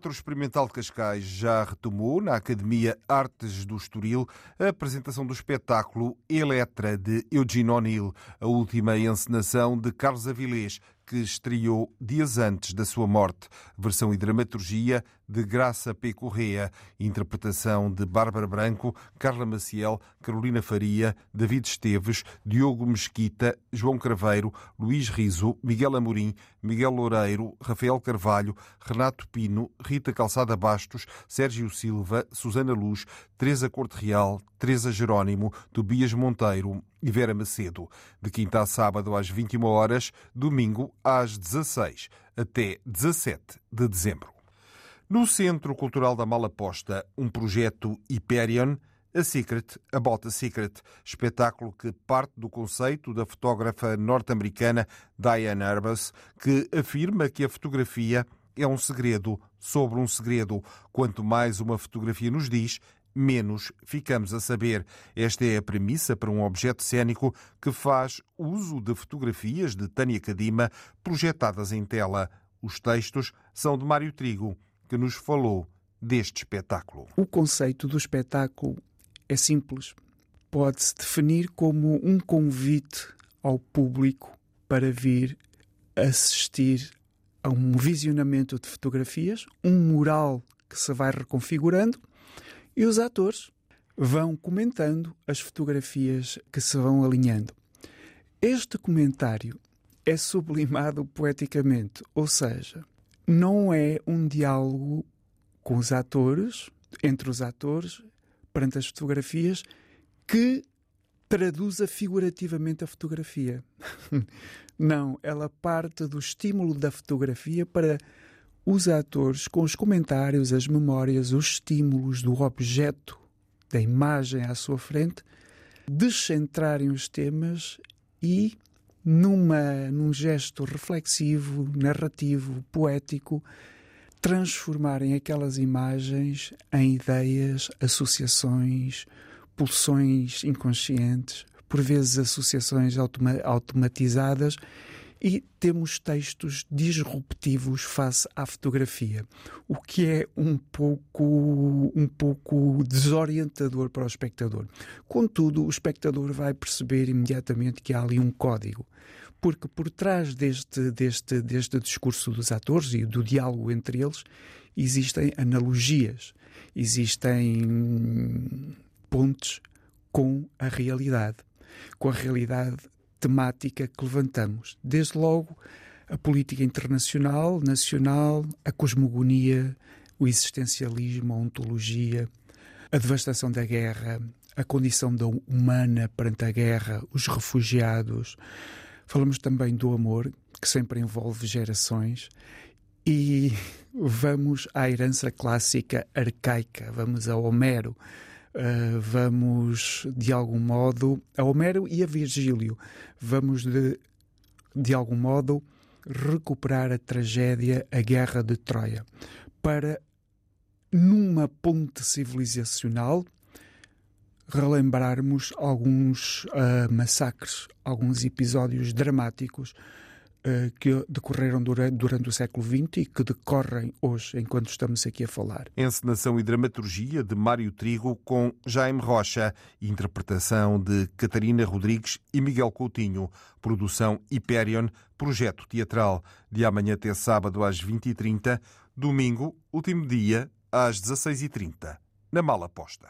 Teatro Experimental de Cascais já retomou na Academia Artes do Estoril a apresentação do espetáculo Eletra de Eugene O'Neill, a última encenação de Carlos Avilés, que estreou dias antes da sua morte. Versão e dramaturgia de Graça P. Correa, interpretação de Bárbara Branco, Carla Maciel, Carolina Faria, David Esteves, Diogo Mesquita, João Craveiro, Luís Riso, Miguel Amorim, Miguel Loureiro, Rafael Carvalho, Renato Pino, Rita Calçada Bastos, Sérgio Silva, Susana Luz, Teresa Corte Real, Teresa Jerónimo, Tobias Monteiro e Vera Macedo. De quinta a sábado às 21 horas, domingo às 16 até 17 de dezembro. No Centro Cultural da Malaposta, um projeto Hyperion, A Secret a Secret, espetáculo que parte do conceito da fotógrafa norte-americana Diane Arbus, que afirma que a fotografia é um segredo sobre um segredo. Quanto mais uma fotografia nos diz, menos ficamos a saber. Esta é a premissa para um objeto cênico que faz uso de fotografias de Tânia Cadima projetadas em tela. Os textos são de Mário Trigo, que nos falou deste espetáculo. O conceito do espetáculo é simples. Pode-se definir como um convite ao público para vir assistir a um visionamento de fotografias, um mural que se vai reconfigurando e os atores vão comentando as fotografias que se vão alinhando. Este comentário é sublimado poeticamente, ou seja, não é um diálogo com os atores, entre os atores, perante as fotografias, que traduza figurativamente a fotografia. não, ela parte do estímulo da fotografia para os atores, com os comentários, as memórias, os estímulos do objeto, da imagem à sua frente, descentrarem os temas e, numa, num gesto reflexivo, narrativo, poético, transformarem aquelas imagens em ideias, associações, pulsões inconscientes, por vezes associações automa automatizadas e temos textos disruptivos face à fotografia, o que é um pouco, um pouco desorientador para o espectador. Contudo, o espectador vai perceber imediatamente que há ali um código, porque por trás deste, deste, deste discurso dos atores e do diálogo entre eles existem analogias, existem pontes com a realidade, com a realidade temática que levantamos. Desde logo, a política internacional, nacional, a cosmogonia, o existencialismo, a ontologia, a devastação da guerra, a condição da humana perante a guerra, os refugiados. Falamos também do amor, que sempre envolve gerações. E vamos à herança clássica arcaica, vamos a Homero, Uh, vamos, de algum modo, a Homero e a Virgílio, vamos, de, de algum modo, recuperar a tragédia, a guerra de Troia, para, numa ponte civilizacional, relembrarmos alguns uh, massacres, alguns episódios dramáticos que decorreram durante, durante, o século XX e que decorrem hoje, enquanto estamos aqui a falar. Encenação e dramaturgia de Mário Trigo com Jaime Rocha, interpretação de Catarina Rodrigues e Miguel Coutinho, produção Hyperion, projeto teatral, de amanhã até sábado às 20h30, domingo, último dia, às 16h30, na Mala Posta.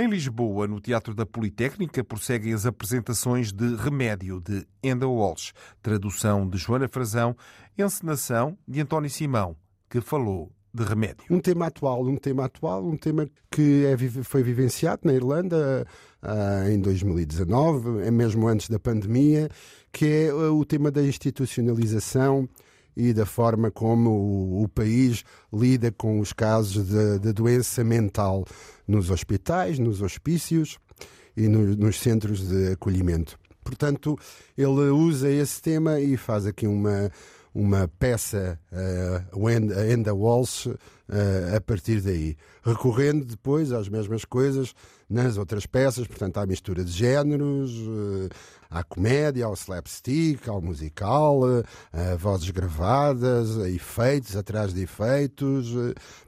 Em Lisboa, no Teatro da Politécnica, prosseguem as apresentações de Remédio, de Enda Walsh, tradução de Joana Frazão, encenação de António Simão, que falou de remédio. Um tema atual, um tema atual, um tema que é, foi vivenciado na Irlanda uh, em 2019, é mesmo antes da pandemia, que é o tema da institucionalização e da forma como o, o país lida com os casos de, doença mental nos hospitais, nos hospícios e no, nos centros de acolhimento. Portanto, ele usa esse tema e faz aqui uma, uma peça, a Enda Walsh, uh, a partir daí. Recorrendo depois às mesmas coisas nas outras peças, portanto, há mistura de géneros, há comédia, ao slapstick, ao musical, uh, vozes gravadas, efeitos atrás de efeitos,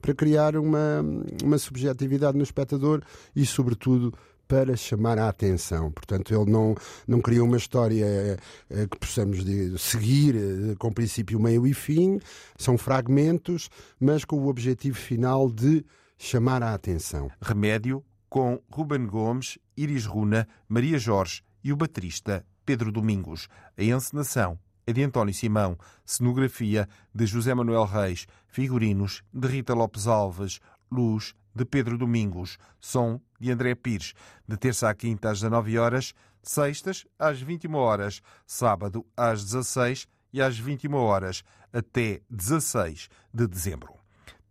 para criar uma, uma subjetividade no espectador e, sobretudo, para chamar a atenção. Portanto, ele não, não criou uma história eh, que possamos seguir eh, com princípio, meio e fim. São fragmentos, mas com o objetivo final de chamar a atenção. Remédio com Ruben Gomes, Iris Runa, Maria Jorge e o baterista Pedro Domingos. A encenação é de António Simão, cenografia de José Manuel Reis, figurinos de Rita Lopes Alves, luz de Pedro Domingos, som de André Pires, de terça à quinta às 19 horas, sextas às 21 horas, sábado às 16 e às 21 horas, até 16 de dezembro.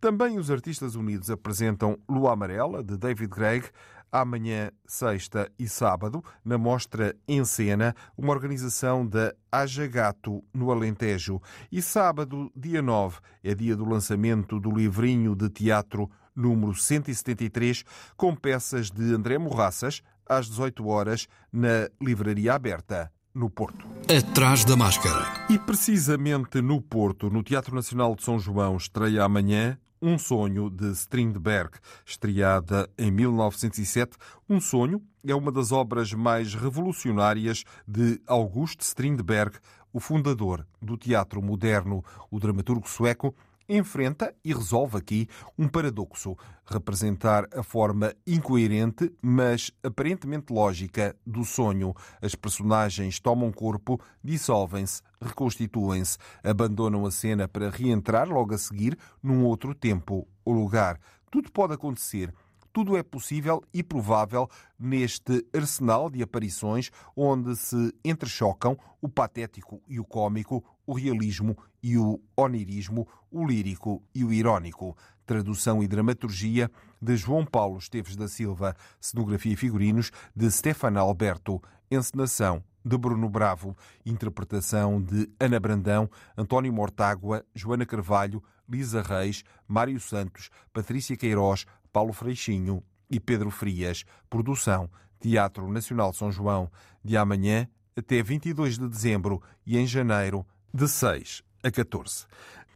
Também os Artistas Unidos apresentam Lua Amarela, de David Gregg, amanhã, sexta e sábado, na Mostra em Cena, uma organização da Aja Gato, no Alentejo. E sábado, dia 9, é dia do lançamento do livrinho de teatro número 173, com peças de André Morraças, às 18 horas, na Livraria Aberta, no Porto. Atrás da máscara. E precisamente no Porto, no Teatro Nacional de São João, estreia amanhã um Sonho de Strindberg, estreada em 1907. Um Sonho é uma das obras mais revolucionárias de August Strindberg, o fundador do teatro moderno. O dramaturgo sueco enfrenta e resolve aqui um paradoxo: representar a forma incoerente, mas aparentemente lógica, do sonho. As personagens tomam corpo, dissolvem-se, reconstituem-se, abandonam a cena para reentrar logo a seguir num outro tempo ou lugar. Tudo pode acontecer. Tudo é possível e provável neste arsenal de aparições onde se entrechocam o patético e o cômico, o realismo e o onirismo, o lírico e o irónico. Tradução e dramaturgia de João Paulo Esteves da Silva, cenografia e figurinos de Stefano Alberto, encenação de Bruno Bravo, interpretação de Ana Brandão, António Mortágua, Joana Carvalho, Lisa Reis, Mário Santos, Patrícia Queiroz, Paulo Freixinho e Pedro Frias. Produção Teatro Nacional São João, de amanhã até 22 de dezembro e em janeiro, de 6 a 14.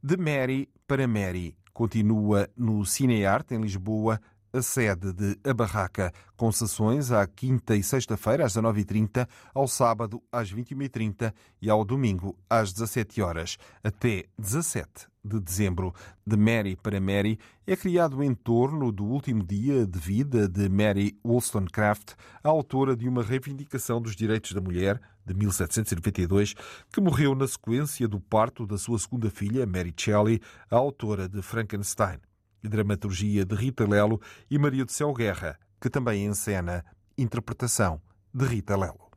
De Mary para Mary continua no Cinearte, em Lisboa, a sede de A Barraca, com sessões à quinta e sexta-feira às 19h30, ao sábado às 21h30 e ao domingo às 17 horas até 17 de dezembro. De Mary para Mary é criado em torno do último dia de vida de Mary Wollstonecraft, autora de uma reivindicação dos direitos da mulher de 1792, que morreu na sequência do parto da sua segunda filha, Mary Shelley, a autora de Frankenstein. Dramaturgia de Rita Lelo e Maria do Céu Guerra, que também encena interpretação de Rita Lelo.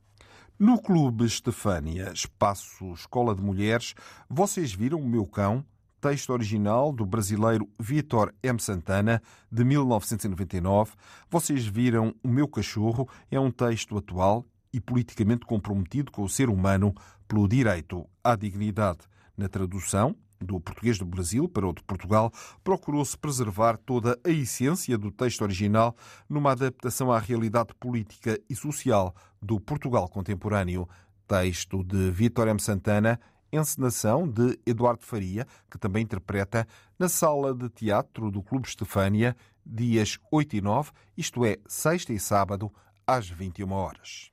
No Clube Estefânia, espaço Escola de Mulheres, vocês viram O Meu Cão, texto original do brasileiro Vitor M. Santana, de 1999. Vocês viram O Meu Cachorro, é um texto atual e politicamente comprometido com o ser humano pelo direito à dignidade. Na tradução, do português do Brasil para o de Portugal, procurou-se preservar toda a essência do texto original numa adaptação à realidade política e social do Portugal contemporâneo. Texto de Vítor M. Santana, encenação de Eduardo Faria, que também interpreta na sala de teatro do Clube Estefânia, dias 8 e 9, isto é, sexta e sábado, às 21 horas.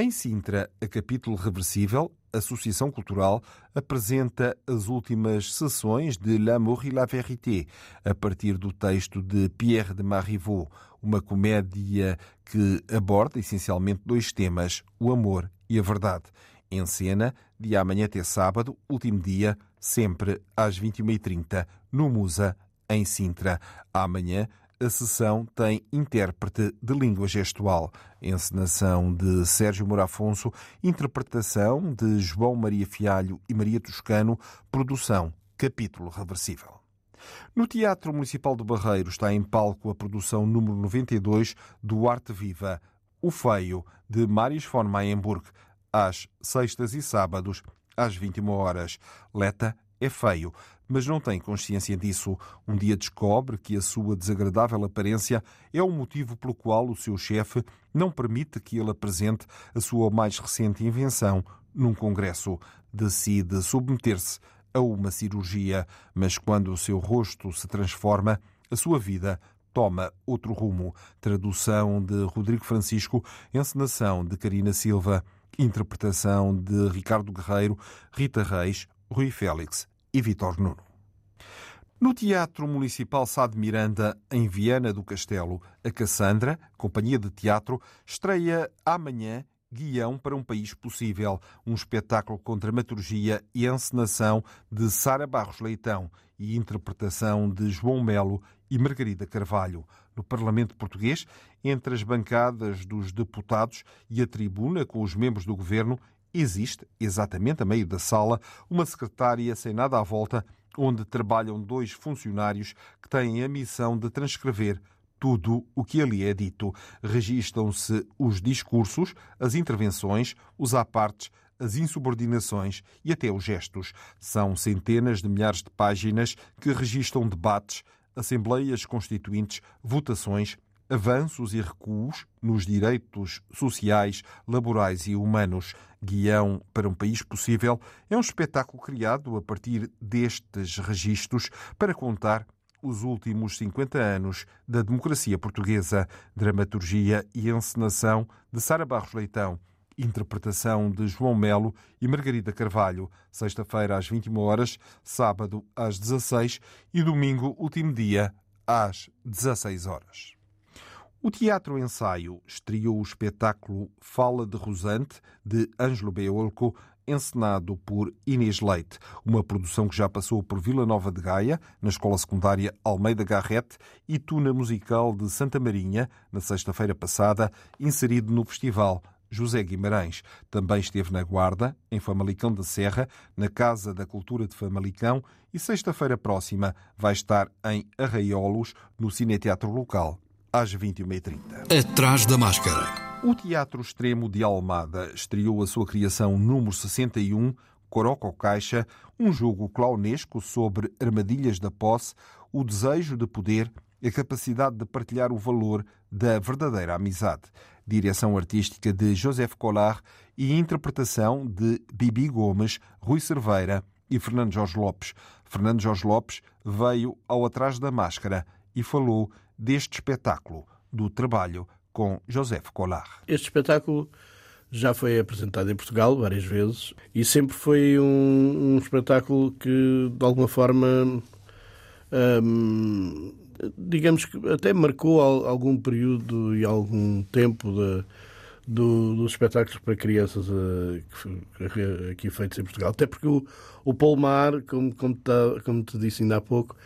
Em Sintra, a capítulo reversível, Associação Cultural apresenta as últimas sessões de L'amour et la vérité, a partir do texto de Pierre de Marivaux, uma comédia que aborda essencialmente dois temas, o amor e a verdade. Em cena, de amanhã até sábado, último dia, sempre às 21h30, no Musa, em Sintra. Amanhã, a sessão tem intérprete de língua gestual, encenação de Sérgio Moura Afonso, interpretação de João Maria Fialho e Maria Toscano, produção Capítulo Reversível. No Teatro Municipal de Barreiro está em palco a produção número 92 do Arte Viva, O Feio, de Marius von Mayenburg, às sextas e sábados, às 21 horas. Leta é feio, mas não tem consciência disso. Um dia descobre que a sua desagradável aparência é o motivo pelo qual o seu chefe não permite que ele apresente a sua mais recente invenção num congresso. Decide submeter-se a uma cirurgia, mas quando o seu rosto se transforma, a sua vida toma outro rumo. Tradução de Rodrigo Francisco, encenação de Karina Silva, interpretação de Ricardo Guerreiro, Rita Reis, Rui Félix e Vitor Nuno. No Teatro Municipal Sá de Miranda, em Viana do Castelo, a Cassandra, companhia de teatro, estreia amanhã Guião para um País Possível, um espetáculo com dramaturgia e encenação de Sara Barros Leitão e interpretação de João Melo e Margarida Carvalho. No Parlamento Português, entre as bancadas dos deputados e a tribuna com os membros do governo, existe, exatamente a meio da sala, uma secretária sem nada à volta, onde trabalham dois funcionários que têm a missão de transcrever tudo o que ali é dito. Registam-se os discursos, as intervenções, os apartes, as insubordinações e até os gestos. São centenas de milhares de páginas que registram debates, assembleias constituintes, votações, avanços e recuos nos direitos sociais, laborais e humanos. Guião para um País Possível é um espetáculo criado a partir destes registros para contar os últimos 50 anos da democracia portuguesa. Dramaturgia e encenação de Sara Barros Leitão. Interpretação de João Melo e Margarida Carvalho. Sexta-feira às 21 horas, sábado às 16 e domingo, último dia, às 16 horas. O Teatro Ensaio estreou o espetáculo Fala de Rosante, de Ângelo Beolco, encenado por Inês Leite, uma produção que já passou por Vila Nova de Gaia, na Escola Secundária Almeida Garrete, e Tuna Musical de Santa Marinha, na sexta-feira passada, inserido no festival José Guimarães. Também esteve na Guarda, em Famalicão da Serra, na Casa da Cultura de Famalicão e sexta-feira próxima vai estar em Arraiolos, no Cineteatro Local às 21h30. Atrás da máscara. O Teatro Extremo de Almada estreou a sua criação número 61, Coroco Caixa, um jogo clownesco sobre armadilhas da posse, o desejo de poder e a capacidade de partilhar o valor da verdadeira amizade. Direção artística de Joseph Collard e interpretação de Bibi Gomes, Rui Cerveira e Fernando Jorge Lopes. Fernando Jorge Lopes veio ao Atrás da Máscara e falou deste espetáculo, do trabalho com José Collard. Este espetáculo já foi apresentado em Portugal várias vezes e sempre foi um, um espetáculo que, de alguma forma, hum, digamos que até marcou algum período e algum tempo de, do, dos espetáculos para crianças uh, aqui feitos em Portugal. Até porque o, o como, como, tá, como te disse ainda há pouco,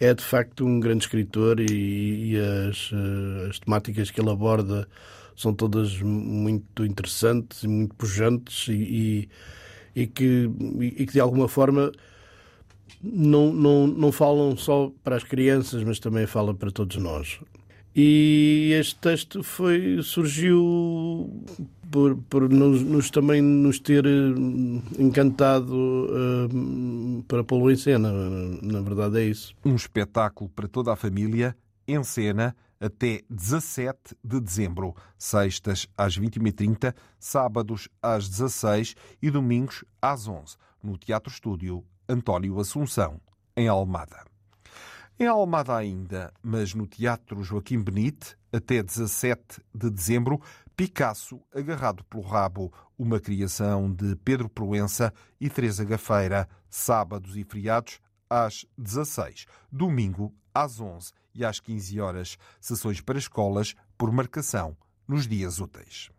é de facto um grande escritor e, e as, eh, as, temáticas que ele aborda são todas muito interessantes e muito pujantes e, e, e que, e que de alguma forma não, não, não falam só para as crianças, mas também fala para todos nós. E este texto foi, surgiu por, por nos, nos, também nos ter eh, encantado uh, para pô-lo em cena. Na verdade é isso. Um espetáculo para toda a família, em cena, até 17 de dezembro. Sextas às 21h30, sábados às 16 e domingos às 11 no Teatro Estúdio António Assunção, em Almada. Em Almada ainda, mas no Teatro Joaquim Benite, até 17 de dezembro, Picasso agarrado pelo rabo, uma criação de Pedro Proença e Teresa Gafeira, sábados e feriados às 16, domingo às 11 e às 15 horas, sessões para escolas por marcação nos dias úteis.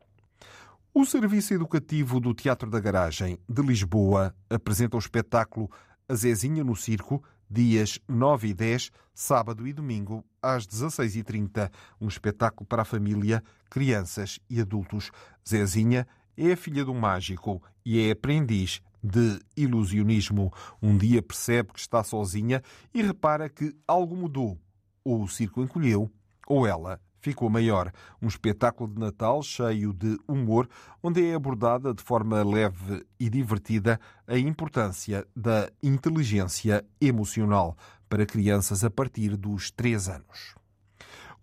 O Serviço Educativo do Teatro da Garagem de Lisboa apresenta o espetáculo A Zezinha no Circo, dias 9 e 10, sábado e domingo, às 16h30. Um espetáculo para a família, crianças e adultos. Zezinha é a filha de um mágico e é aprendiz de ilusionismo. Um dia percebe que está sozinha e repara que algo mudou. Ou o circo encolheu, ou ela ficou maior. Um espetáculo de Natal cheio de humor, onde é abordada de forma leve e divertida a importância da inteligência emocional para crianças a partir dos 3 anos.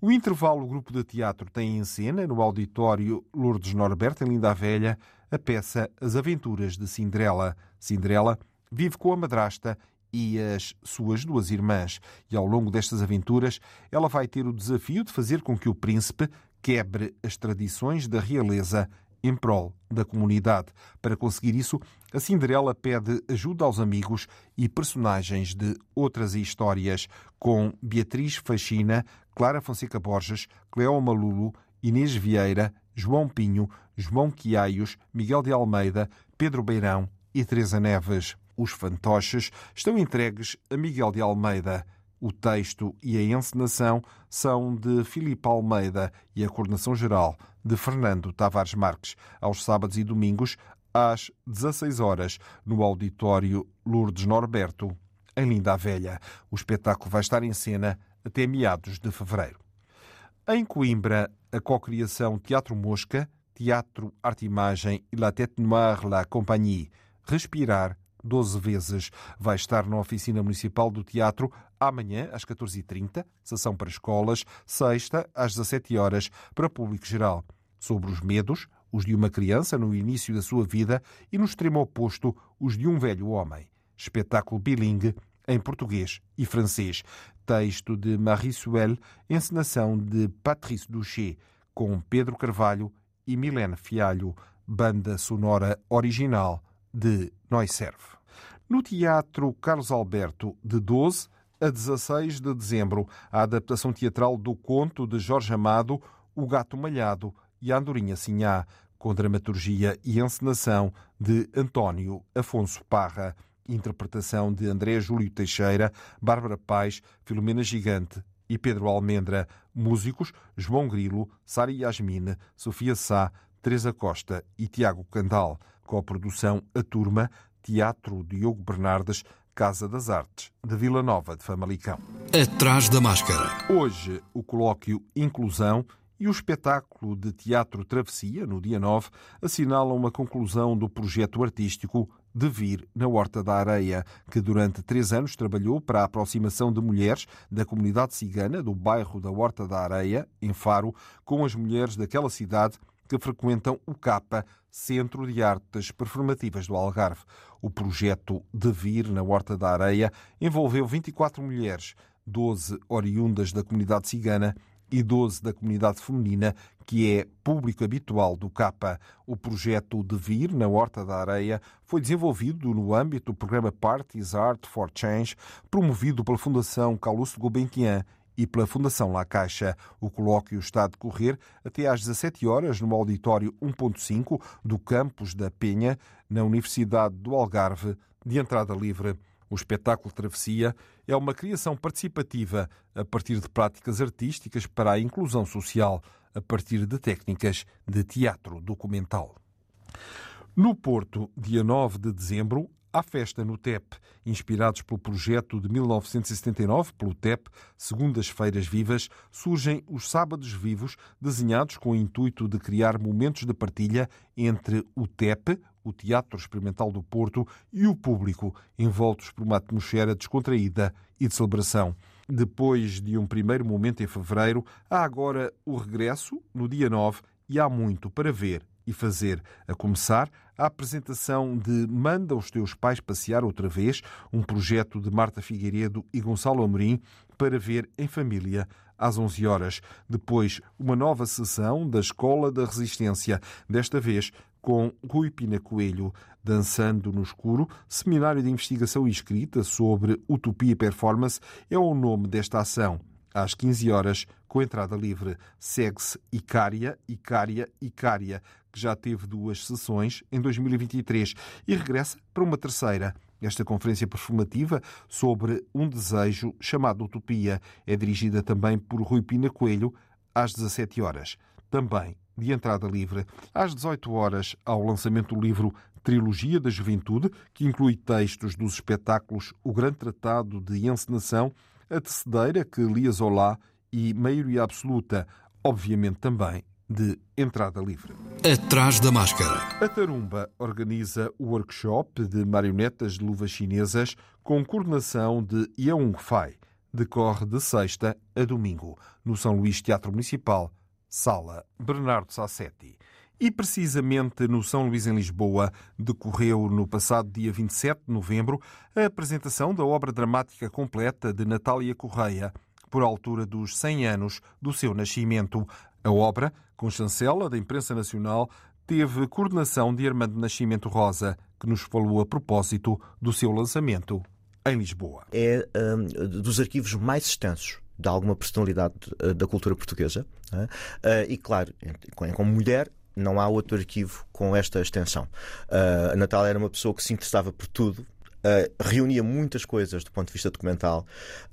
O intervalo Grupo de Teatro tem em cena, no auditório Lourdes Norberto, em Linda a Velha, a peça As Aventuras de Cinderela. Cinderela vive com a madrasta e as suas duas irmãs, e ao longo destas aventuras ela vai ter o desafio de fazer com que o príncipe quebre as tradições da realeza em prol da comunidade. Para conseguir isso, a Cinderela pede ajuda aos amigos e personagens de outras histórias, com Beatriz Faxina, Clara Fonseca Borges, Cleo Malulo, Inês Vieira, João Pinho, João Quiaios, Miguel de Almeida, Pedro Beirão e Teresa Neves. Os fantoches estão entregues a Miguel de Almeida. O texto e a encenação são de Filipe Almeida e a coordenação geral de Fernando Tavares Marques, aos sábados e domingos, às 16 horas, no auditório Lourdes Norberto, em Linda a Velha. O espetáculo vai estar em cena até meados de fevereiro. Em Coimbra, a cocriação Teatro Mosca, Teatro Arte Imagem e La Tête Noire La Compagnie, Respirar, 12 vezes. Vai estar na Oficina Municipal do Teatro amanhã, às 14h30, sessão para escolas, sexta, às 17 horas para público geral. Sobre os medos, os de uma criança no início da sua vida e no extremo oposto, os de um velho homem. Espetáculo bilingue em português e francês. Texto de Marie Suel, encenação de Patrice Duché, com Pedro Carvalho e Milene Fialho. Banda sonora original de Noiserve. No Teatro Carlos Alberto, de 12 a 16 de dezembro, a adaptação teatral do conto de Jorge Amado, O Gato Malhado e a Andorinha Sinhá, com dramaturgia e encenação de António Afonso Parra, interpretação de André Júlio Teixeira, Bárbara Paz, Filomena Gigante e Pedro Almendra, músicos João Grilo, Sara Yasmine, Sofia Sá, Teresa Costa e Tiago Candal, com a produção A Turma, Teatro Diogo Bernardes, Casa das Artes, de Vila Nova de Famalicão. Atrás da máscara. Hoje, o colóquio Inclusão e o espetáculo de teatro Travessia, no dia 9, assinalam a conclusão do projeto artístico De Vir na Horta da Areia, que durante três anos trabalhou para a aproximação de mulheres da comunidade cigana do bairro da Horta da Areia, em Faro, com as mulheres daquela cidade que frequentam o CAPA, Centro de Artes Performativas do Algarve. O projeto De Vir na Horta da Areia envolveu 24 mulheres, 12 oriundas da comunidade cigana e 12 da comunidade feminina, que é público habitual do CAPA. O projeto De Vir na Horta da Areia foi desenvolvido no âmbito do programa Parties Art for Change, promovido pela Fundação Calouste Gulbenkian e pela Fundação La Caixa. O colóquio está a decorrer até às 17 horas no auditório 1.5 do campus da Penha, na Universidade do Algarve, de entrada livre. O espetáculo Travessia é uma criação participativa a partir de práticas artísticas para a inclusão social, a partir de técnicas de teatro documental. No Porto, dia 9 de dezembro, há festa no TEP, inspirados pelo projeto de 1979 pelo TEP, Segundas-feiras Vivas, surgem os Sábados Vivos, desenhados com o intuito de criar momentos de partilha entre o TEP, o Teatro Experimental do Porto, e o público, envoltos por uma atmosfera descontraída e de celebração. Depois de um primeiro momento em fevereiro, há agora o regresso, no dia 9, e há muito para ver e fazer, a começar a apresentação de Manda os teus pais passear outra vez, um projeto de Marta Figueiredo e Gonçalo Amorim para ver em família às 11 horas. Depois, uma nova sessão da Escola da Resistência, desta vez com Rui Pina Coelho, Dançando no Escuro, seminário de investigação e escrita sobre utopia e performance é o nome desta ação às 15 horas, com entrada livre. Segue-se Icária, Icária, Icária, que já teve duas sessões em 2023 e regressa para uma terceira Esta conferência performativa sobre um desejo chamado Utopia é dirigida também por Rui Pina Coelho às 17 horas. Também de entrada livre. Às 18 horas, ao lançamento do livro Trilogia da Juventude, que inclui textos dos espetáculos O Grande Tratado de Encenação, A Tecedeira, que lia Zola e Maioria Absoluta, obviamente também de entrada livre. Atrás da máscara. A Tarumba organiza o workshop de marionetas de luvas chinesas com coordenação de Yeung Fai. Decorre de sexta a domingo, no São Luís Teatro Municipal, Sala Bernardo Sassetti. E precisamente no São Luís, em Lisboa, decorreu no passado dia 27 de novembro a apresentação da obra dramática completa de Natália Correia, por altura dos 100 anos do seu nascimento. A obra, com chancela da imprensa nacional, teve coordenação de Armando Nascimento Rosa, que nos falou a propósito do seu lançamento em Lisboa. É um, dos arquivos mais extensos de alguma personalidade uh, da cultura portuguesa. Uh, e, claro, como mulher, não há outro arquivo com esta extensão. Uh, a Natália era uma pessoa que se interessava por tudo, Uh, reunia muitas coisas do ponto de vista documental.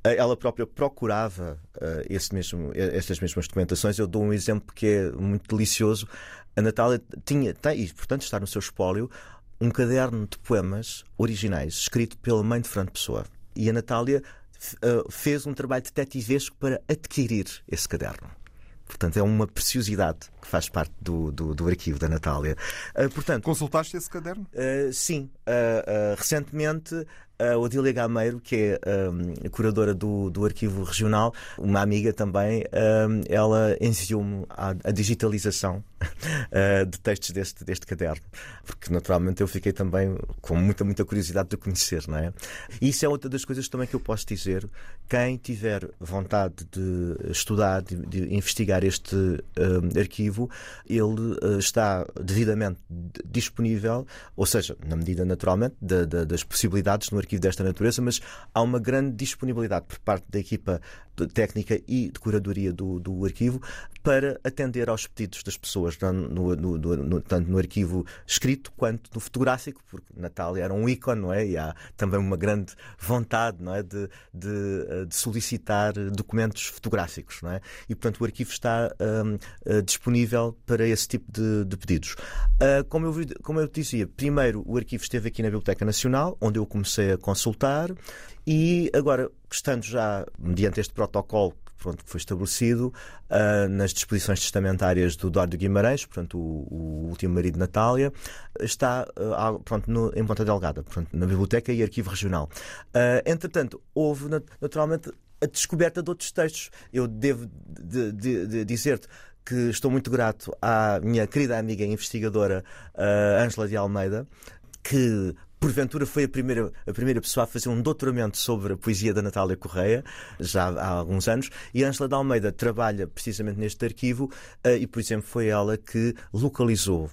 Uh, ela própria procurava uh, esse mesmo, estas mesmas documentações. Eu dou um exemplo que é muito delicioso. A Natália tinha, tem, e portanto está no seu espólio, um caderno de poemas originais escrito pela mãe de Fernando Pessoa. E a Natália fez um trabalho detetivesco para adquirir esse caderno. Portanto, é uma preciosidade que faz parte do, do, do arquivo da Natália. Uh, portanto, Consultaste esse caderno? Uh, sim. Uh, recentemente a Odília Gameiro, que é um, curadora do, do arquivo regional, uma amiga também, um, ela enviou-me a, a, digitalização uh, de textos deste, deste caderno, porque naturalmente eu fiquei também com muita, muita curiosidade de conhecer, não é? E isso é outra das coisas também que eu posso dizer. Quem tiver vontade de estudar, de, de investigar este um, arquivo, ele uh, está devidamente disponível, ou seja, na medida naturalmente de, de, das possibilidades no arquivo desta natureza, mas há uma grande disponibilidade por parte da equipa técnica e de curadoria do, do arquivo para atender aos pedidos das pessoas, no, no, no, tanto no arquivo escrito quanto no fotográfico, porque Natália era um ícone, não é? E há também uma grande vontade não é? de, de, de solicitar documentos fotográficos, não é? E, portanto, o arquivo está um, uh, disponível para esse tipo de, de pedidos. Uh, como, eu, como eu dizia, primeiro o arquivo esteve aqui na Biblioteca Nacional, onde eu comecei consultar, e agora, estando já mediante este protocolo pronto, que foi estabelecido uh, nas disposições testamentárias do Eduardo Guimarães, portanto, o, o último marido de Natália, está uh, pronto, no, em Ponta Delgada, na Biblioteca e Arquivo Regional. Uh, entretanto, houve naturalmente a descoberta de outros textos. Eu devo de, de, de dizer-te que estou muito grato à minha querida amiga investigadora Ângela de Almeida, que porventura foi a primeira, a primeira pessoa a fazer um doutoramento sobre a poesia da Natália Correia, já há alguns anos, e Ângela de Almeida trabalha precisamente neste arquivo eh, e, por exemplo, foi ela que localizou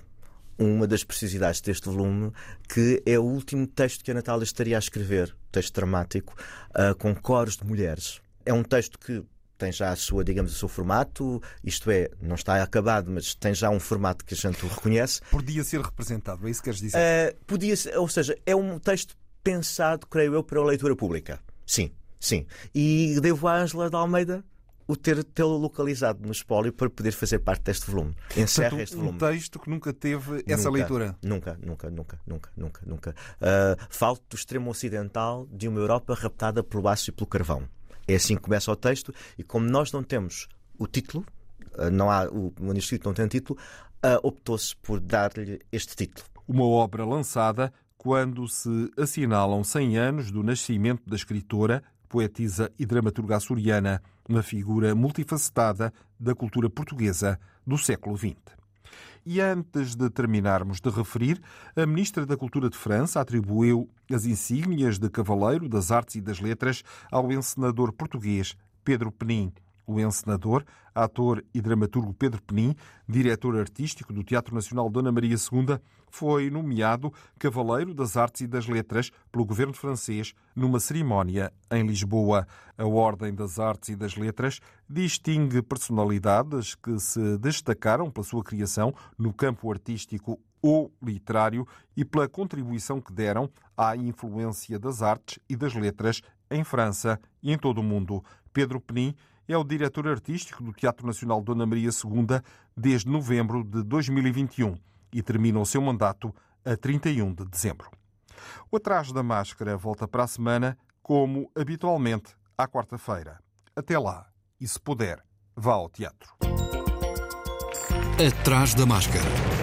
uma das precisidades deste volume, que é o último texto que a Natália estaria a escrever, texto dramático, eh, com coros de mulheres. É um texto que tem já a sua, digamos, o seu formato, isto é, não está acabado, mas tem já um formato que a gente o reconhece. Podia ser representado, é isso que queres dizer? Uh, podia ser, ou seja, é um texto pensado, creio eu, para a leitura pública. Sim, sim. E devo à Ângela de Almeida o ter tê-lo localizado no espólio para poder fazer parte deste volume. Encerra Portanto, este volume. Um texto que nunca teve essa nunca, leitura. Nunca, nunca, nunca, nunca, nunca, nunca. Uh, falo do extremo ocidental de uma Europa raptada pelo aço e pelo carvão. É assim que começa o texto, e como nós não temos o título, eh, não há, o manuscrito não tem título, uh, optou-se por dar-lhe este título. Uma obra lançada quando se assinalam 100 anos do nascimento da escritora, poetisa e dramaturga açoriana, uma figura multifacetada da cultura portuguesa do século XX. E antes de terminarmos de referir, a Ministra da Cultura de França atribuiu as insígnias de Cavaleiro das Artes e das Letras ao encenador português Pedro Penin. O encenador, ator e dramaturgo Pedro Penin, diretor artístico do Teatro Nacional Dona Maria II, foi nomeado Cavaleiro das Artes e das Letras pelo governo francês numa cerimónia em Lisboa. A Ordem das Artes e das Letras distingue personalidades que se destacaram pela sua criação no campo artístico ou literário e pela contribuição que deram à influência das artes e das letras em França e em todo o mundo. Pedro Penin é o diretor artístico do Teatro Nacional Dona Maria II desde novembro de 2021 e termina o seu mandato a 31 de dezembro. O Atrás da Máscara volta para a semana, como habitualmente, à quarta-feira. Até lá, e se puder, vá ao teatro. Atrás da Máscara